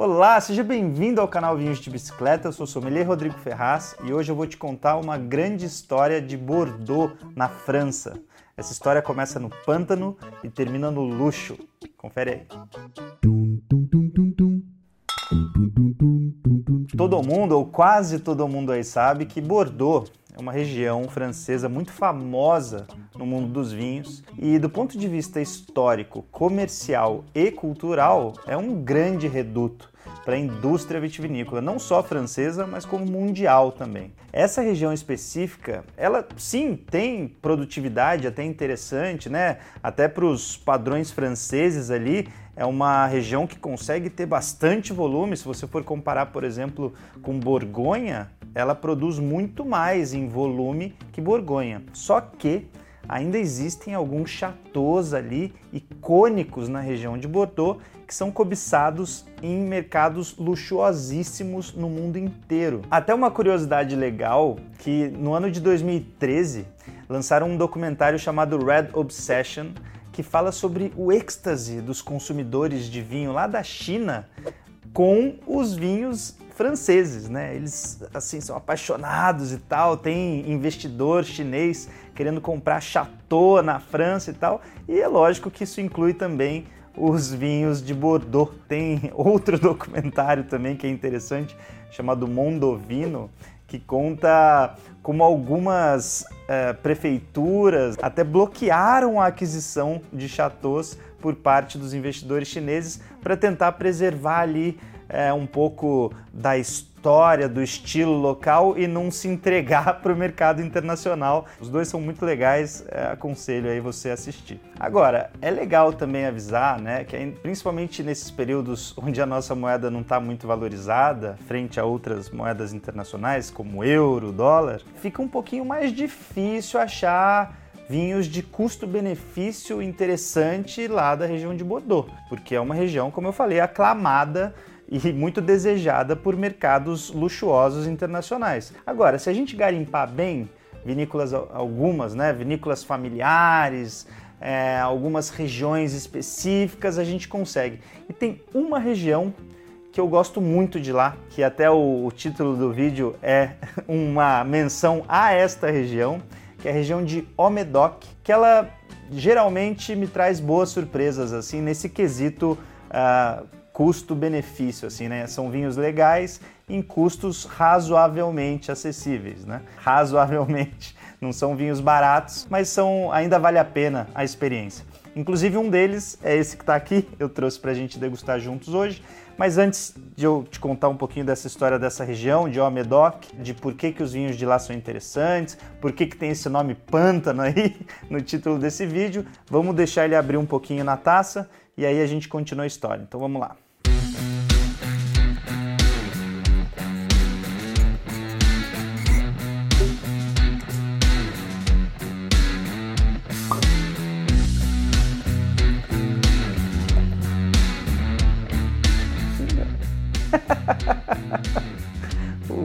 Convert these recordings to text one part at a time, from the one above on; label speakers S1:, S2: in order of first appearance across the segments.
S1: Olá, seja bem-vindo ao canal Vinhos de Bicicleta. Eu sou o sommelier Rodrigo Ferraz e hoje eu vou te contar uma grande história de Bordeaux, na França. Essa história começa no pântano e termina no luxo. Confere aí. Todo mundo, ou quase todo mundo aí sabe que Bordeaux é uma região francesa muito famosa no mundo dos vinhos e, do ponto de vista histórico, comercial e cultural, é um grande reduto para a indústria vitivinícola, não só francesa, mas como mundial também. Essa região específica, ela sim tem produtividade até interessante, né? Até para os padrões franceses ali, é uma região que consegue ter bastante volume. Se você for comparar, por exemplo, com Borgonha, ela produz muito mais em volume que Borgonha. Só que ainda existem alguns chateaus ali icônicos na região de Bordeaux que são cobiçados em mercados luxuosíssimos no mundo inteiro. Até uma curiosidade legal que no ano de 2013 lançaram um documentário chamado Red Obsession que fala sobre o êxtase dos consumidores de vinho lá da China com os vinhos franceses, né? Eles assim são apaixonados e tal, tem investidor chinês querendo comprar chateau na França e tal. E é lógico que isso inclui também os vinhos de Bordeaux. Tem outro documentário também que é interessante, chamado Mondovino, que conta como algumas é, prefeituras até bloquearam a aquisição de chateaus por parte dos investidores chineses para tentar preservar ali é, um pouco da história, do estilo local e não se entregar para o mercado internacional. Os dois são muito legais, é, aconselho aí você assistir. Agora, é legal também avisar, né, que principalmente nesses períodos onde a nossa moeda não está muito valorizada frente a outras moedas internacionais, como euro, dólar, fica um pouquinho mais difícil achar vinhos de custo-benefício interessante lá da região de Bordeaux, porque é uma região, como eu falei, aclamada e muito desejada por mercados luxuosos internacionais. Agora, se a gente garimpar bem, vinícolas algumas, né, vinícolas familiares, é, algumas regiões específicas, a gente consegue. E tem uma região que eu gosto muito de lá, que até o, o título do vídeo é uma menção a esta região, que é a região de Omedoc, que ela geralmente me traz boas surpresas assim nesse quesito uh, custo-benefício, assim, né? São vinhos legais em custos razoavelmente acessíveis, né? Razoavelmente. Não são vinhos baratos, mas são ainda vale a pena a experiência. Inclusive um deles é esse que está aqui, eu trouxe para a gente degustar juntos hoje. Mas antes de eu te contar um pouquinho dessa história dessa região, de Omedoc, de por que, que os vinhos de lá são interessantes, por que, que tem esse nome pântano aí no título desse vídeo, vamos deixar ele abrir um pouquinho na taça e aí a gente continua a história. Então vamos lá.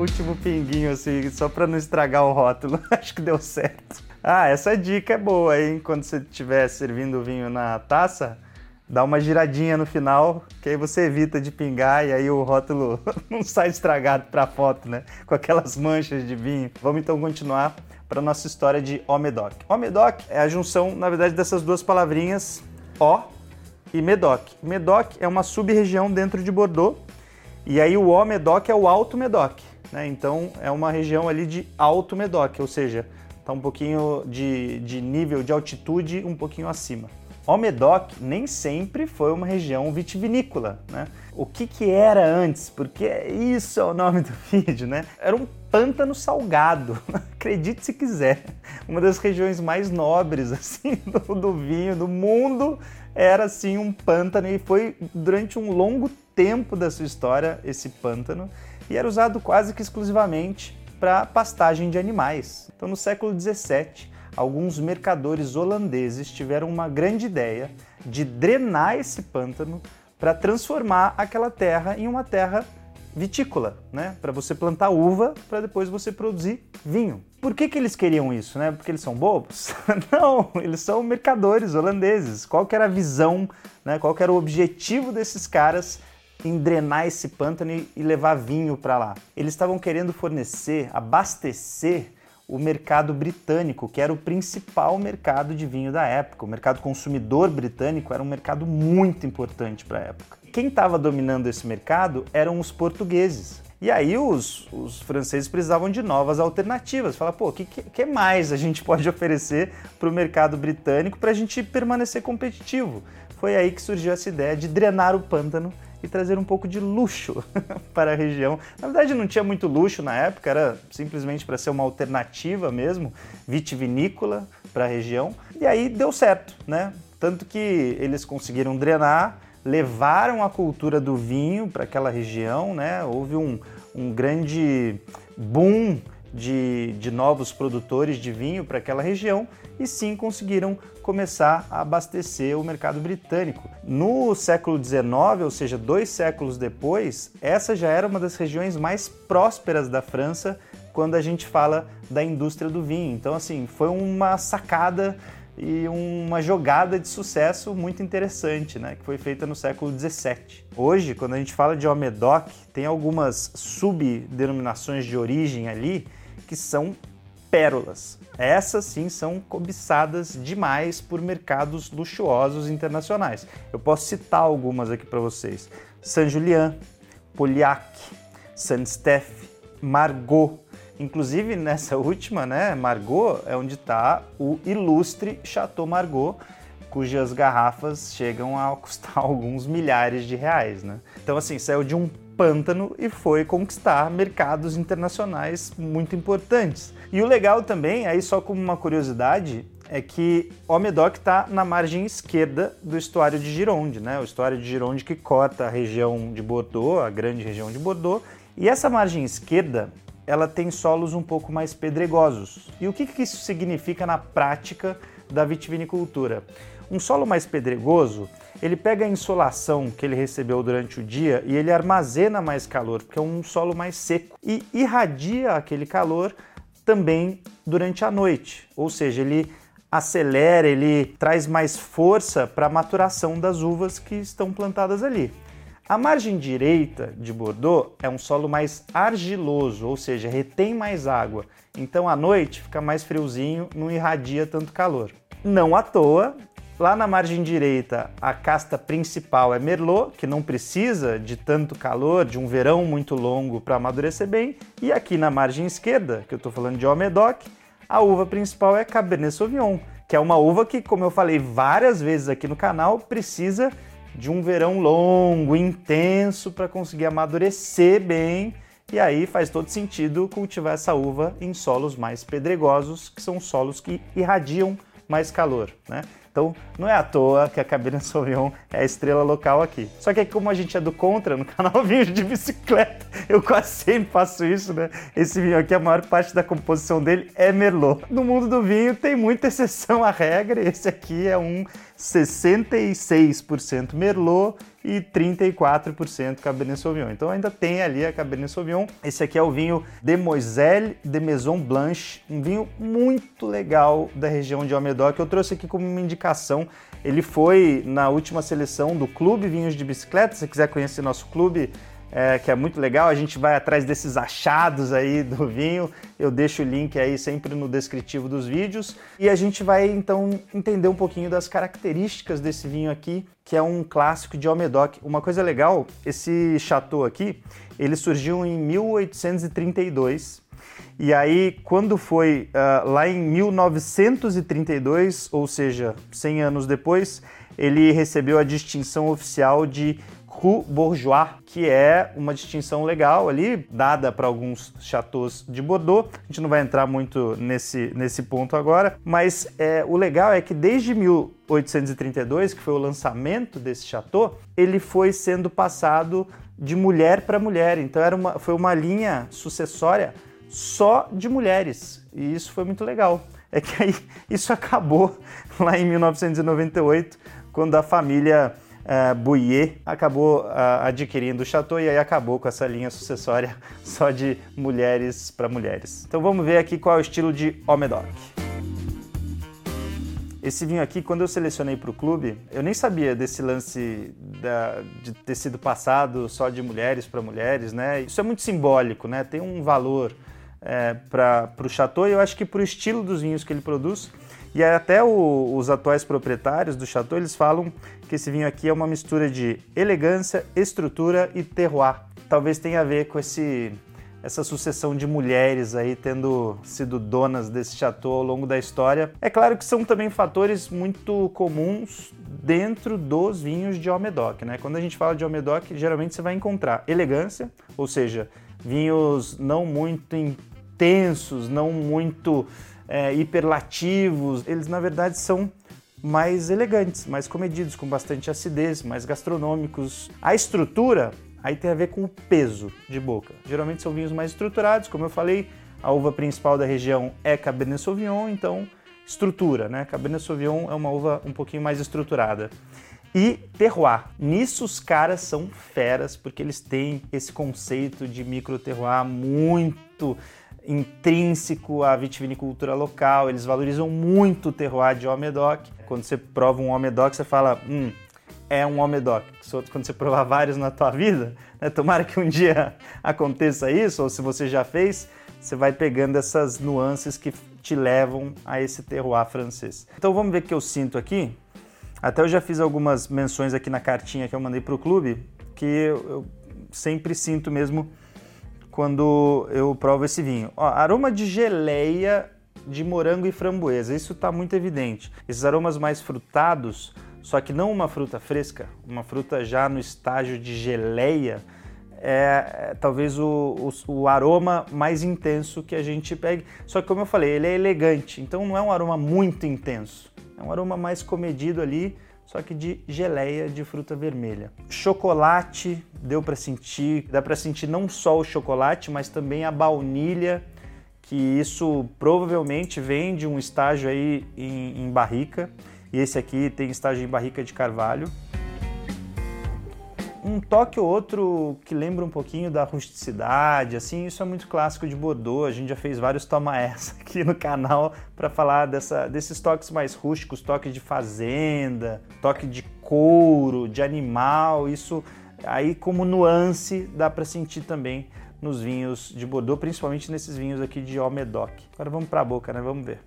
S1: Último pinguinho, assim, só para não estragar o rótulo. Acho que deu certo. Ah, essa dica é boa, hein? Quando você estiver servindo o vinho na taça, dá uma giradinha no final, que aí você evita de pingar e aí o rótulo não sai estragado para a foto, né? Com aquelas manchas de vinho. Vamos então continuar para nossa história de Omedoc. Omedoc é a junção, na verdade, dessas duas palavrinhas, O e Medoc. Medoc é uma sub-região dentro de Bordeaux e aí o O Medoc é o Alto Medoc, né? Então é uma região ali de Alto Medoc, ou seja, está um pouquinho de, de nível de altitude um pouquinho acima. O Medoc nem sempre foi uma região vitivinícola, né? O que, que era antes? Porque isso é o nome do vídeo, né? Era um pântano salgado, acredite se quiser. Uma das regiões mais nobres assim do, do vinho do mundo era assim um pântano e foi durante um longo tempo da sua história esse pântano e era usado quase que exclusivamente para pastagem de animais. Então, no século 17, alguns mercadores holandeses tiveram uma grande ideia de drenar esse pântano para transformar aquela terra em uma terra vitícola, né? Para você plantar uva, para depois você produzir vinho. Por que, que eles queriam isso, né? Porque eles são bobos? Não, eles são mercadores holandeses. Qual que era a visão, né? Qual que era o objetivo desses caras em drenar esse pântano e levar vinho para lá. Eles estavam querendo fornecer, abastecer o mercado britânico, que era o principal mercado de vinho da época. O mercado consumidor britânico era um mercado muito importante para a época. Quem estava dominando esse mercado eram os portugueses. E aí os, os franceses precisavam de novas alternativas. Falar, pô, o que, que mais a gente pode oferecer para o mercado britânico para a gente permanecer competitivo? Foi aí que surgiu essa ideia de drenar o pântano e trazer um pouco de luxo para a região. Na verdade, não tinha muito luxo na época, era simplesmente para ser uma alternativa mesmo, vitivinícola para a região. E aí deu certo, né? Tanto que eles conseguiram drenar levaram a cultura do vinho para aquela região, né? Houve um, um grande boom de, de novos produtores de vinho para aquela região e sim conseguiram começar a abastecer o mercado britânico. No século XIX, ou seja, dois séculos depois, essa já era uma das regiões mais prósperas da França quando a gente fala da indústria do vinho. Então, assim, foi uma sacada e uma jogada de sucesso muito interessante, né, que foi feita no século XVII. Hoje, quando a gente fala de Omedoc, tem algumas subdenominações de origem ali que são pérolas. Essas sim são cobiçadas demais por mercados luxuosos internacionais. Eu posso citar algumas aqui para vocês: Saint Julien, Pauillac, Saint Steph, Margaux, Inclusive nessa última, né, Margot, é onde está o ilustre Chateau Margot, cujas garrafas chegam a custar alguns milhares de reais, né? Então assim, saiu de um pântano e foi conquistar mercados internacionais muito importantes. E o legal também, aí só como uma curiosidade, é que o Medoc está na margem esquerda do estuário de Gironde, né? O estuário de Gironde que corta a região de Bordeaux, a grande região de Bordeaux. E essa margem esquerda ela tem solos um pouco mais pedregosos. E o que, que isso significa na prática da vitivinicultura? Um solo mais pedregoso, ele pega a insolação que ele recebeu durante o dia e ele armazena mais calor, porque é um solo mais seco, e irradia aquele calor também durante a noite. Ou seja, ele acelera, ele traz mais força para a maturação das uvas que estão plantadas ali. A margem direita de Bordeaux é um solo mais argiloso, ou seja, retém mais água. Então à noite fica mais friozinho, não irradia tanto calor. Não à toa, lá na margem direita a casta principal é Merlot, que não precisa de tanto calor, de um verão muito longo para amadurecer bem. E aqui na margem esquerda, que eu estou falando de Almedoc, a uva principal é Cabernet Sauvignon, que é uma uva que, como eu falei várias vezes aqui no canal, precisa de um verão longo, intenso, para conseguir amadurecer bem. E aí faz todo sentido cultivar essa uva em solos mais pedregosos, que são solos que irradiam mais calor, né? Então, não é à toa que a Cabernet Sauvignon é a estrela local aqui. Só que como a gente é do contra, no canal Vinho de Bicicleta, eu quase sempre faço isso, né? Esse vinho aqui, a maior parte da composição dele é Merlot. No mundo do vinho tem muita exceção à regra, esse aqui é um 66% Merlot e 34% Cabernet Sauvignon. Então ainda tem ali a Cabernet Sauvignon. Esse aqui é o vinho Demoiselle de Maison Blanche, um vinho muito legal da região de Almedoc. Eu trouxe aqui como uma indicação. Ele foi na última seleção do Clube Vinhos de Bicicleta. Se quiser conhecer nosso clube, é, que é muito legal. A gente vai atrás desses achados aí do vinho. Eu deixo o link aí sempre no descritivo dos vídeos. E a gente vai então entender um pouquinho das características desse vinho aqui, que é um clássico de Almedoc. Uma coisa legal, esse chateau aqui, ele surgiu em 1832. E aí, quando foi uh, lá em 1932, ou seja, 100 anos depois, ele recebeu a distinção oficial de Cru Bourgeois, que é uma distinção legal ali, dada para alguns chateaus de Bordeaux. A gente não vai entrar muito nesse, nesse ponto agora, mas é, o legal é que desde 1832, que foi o lançamento desse chateau, ele foi sendo passado de mulher para mulher. Então era uma, foi uma linha sucessória só de mulheres. E isso foi muito legal. É que aí isso acabou lá em 1998, quando a família uh, Bouillet acabou uh, adquirindo o chateau e aí acabou com essa linha sucessória só de mulheres para mulheres. Então vamos ver aqui qual é o estilo de Omedoc. Esse vinho aqui, quando eu selecionei para o clube, eu nem sabia desse lance da, de ter sido passado só de mulheres para mulheres, né? Isso é muito simbólico, né? Tem um valor é, para o Chateau e eu acho que para o estilo dos vinhos que ele produz. E até o, os atuais proprietários do Chateau, eles falam que esse vinho aqui é uma mistura de elegância, estrutura e terroir. Talvez tenha a ver com esse essa sucessão de mulheres aí tendo sido donas desse chateau ao longo da história. É claro que são também fatores muito comuns dentro dos vinhos de Almedoc, né? Quando a gente fala de Almedoc, geralmente você vai encontrar elegância, ou seja, vinhos não muito intensos, não muito é, hiperlativos. Eles na verdade são mais elegantes, mais comedidos, com bastante acidez, mais gastronômicos. A estrutura Aí tem a ver com o peso de boca. Geralmente são vinhos mais estruturados, como eu falei, a uva principal da região é Cabernet Sauvignon, então estrutura, né? Cabernet Sauvignon é uma uva um pouquinho mais estruturada. E terroir. Nisso os caras são feras, porque eles têm esse conceito de micro terroir muito intrínseco à vitivinicultura local, eles valorizam muito o terroir de Almedoc. Quando você prova um Almedoc, você fala, hum, é um Omedoc. Quando você provar vários na tua vida, né, tomara que um dia aconteça isso, ou se você já fez, você vai pegando essas nuances que te levam a esse terroir francês. Então vamos ver o que eu sinto aqui. Até eu já fiz algumas menções aqui na cartinha que eu mandei para o clube, que eu, sempre sinto mesmo quando eu provo esse vinho. Ó, aroma de geleia de morango e framboesa, isso está muito evidente. Esses aromas mais frutados só que não uma fruta fresca, uma fruta já no estágio de geleia, é, é talvez o, o, o, aroma mais intenso que a gente pegue. Só que, como eu falei, ele é elegante, então não é um aroma muito intenso. É um aroma mais comedido ali, só que de geleia de fruta vermelha. Chocolate, deu para sentir, dá para sentir não só o chocolate, mas também a baunilha, que isso provavelmente vem de um estágio aí em, em barrica. E esse aqui tem estágio em barrica de carvalho. Um toque ou outro que lembra um pouquinho da rusticidade, assim, isso é muito clássico de Bordeaux. A gente já fez vários toma essa aqui no canal para falar dessa, desses toques mais rústicos, toque de fazenda, toque de couro, de animal. Isso aí como nuance dá para sentir também nos vinhos de Bordeaux, principalmente nesses vinhos aqui de Almedoc. Agora vamos para a boca, né? Vamos ver.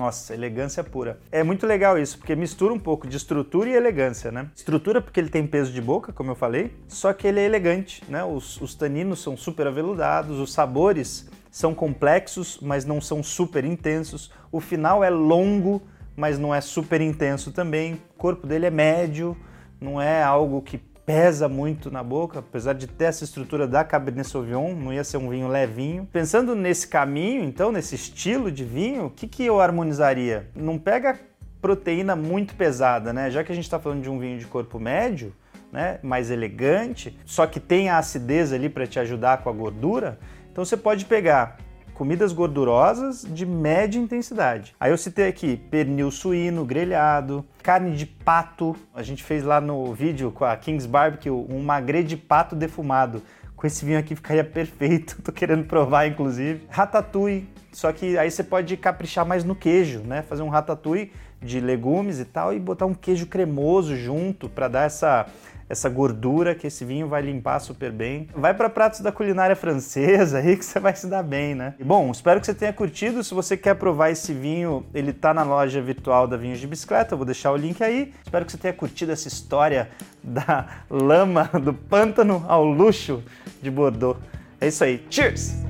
S1: Nossa, elegância pura. É muito legal isso, porque mistura um pouco de estrutura e elegância, né? Estrutura porque ele tem peso de boca, como eu falei, só que ele é elegante, né? Os, os taninos são super aveludados, os sabores são complexos, mas não são super intensos. O final é longo, mas não é super intenso também. O corpo dele é médio, não é algo que pesa muito na boca, apesar de ter essa estrutura da Cabernet Sauvignon, não ia ser um vinho levinho. Pensando nesse caminho, então, nesse estilo de vinho, o que, que eu harmonizaria? Não pega proteína muito pesada, né? Já que a gente está falando de um vinho de corpo médio, né, mais elegante, só que tem a acidez ali para te ajudar com a gordura, então você pode pegar comidas gordurosas de média intensidade. Aí eu citei aqui pernil suíno grelhado, carne de pato. A gente fez lá no vídeo com a King's Barbecue um magre de pato defumado. Com esse vinho aqui ficaria perfeito. Tô querendo provar, inclusive. Ratatouille. Só que aí você pode caprichar mais no queijo, né? Fazer um ratatouille de legumes e tal e botar um queijo cremoso junto para dar essa essa gordura que esse vinho vai limpar super bem. Vai para pratos da culinária francesa aí que você vai se dar bem, né? E bom, espero que você tenha curtido. Se você quer provar esse vinho, ele tá na loja virtual da Vinhos de Bicicleta, eu vou deixar o link aí. Espero que você tenha curtido essa história da lama do pântano ao luxo de Bordeaux. É isso aí. Cheers!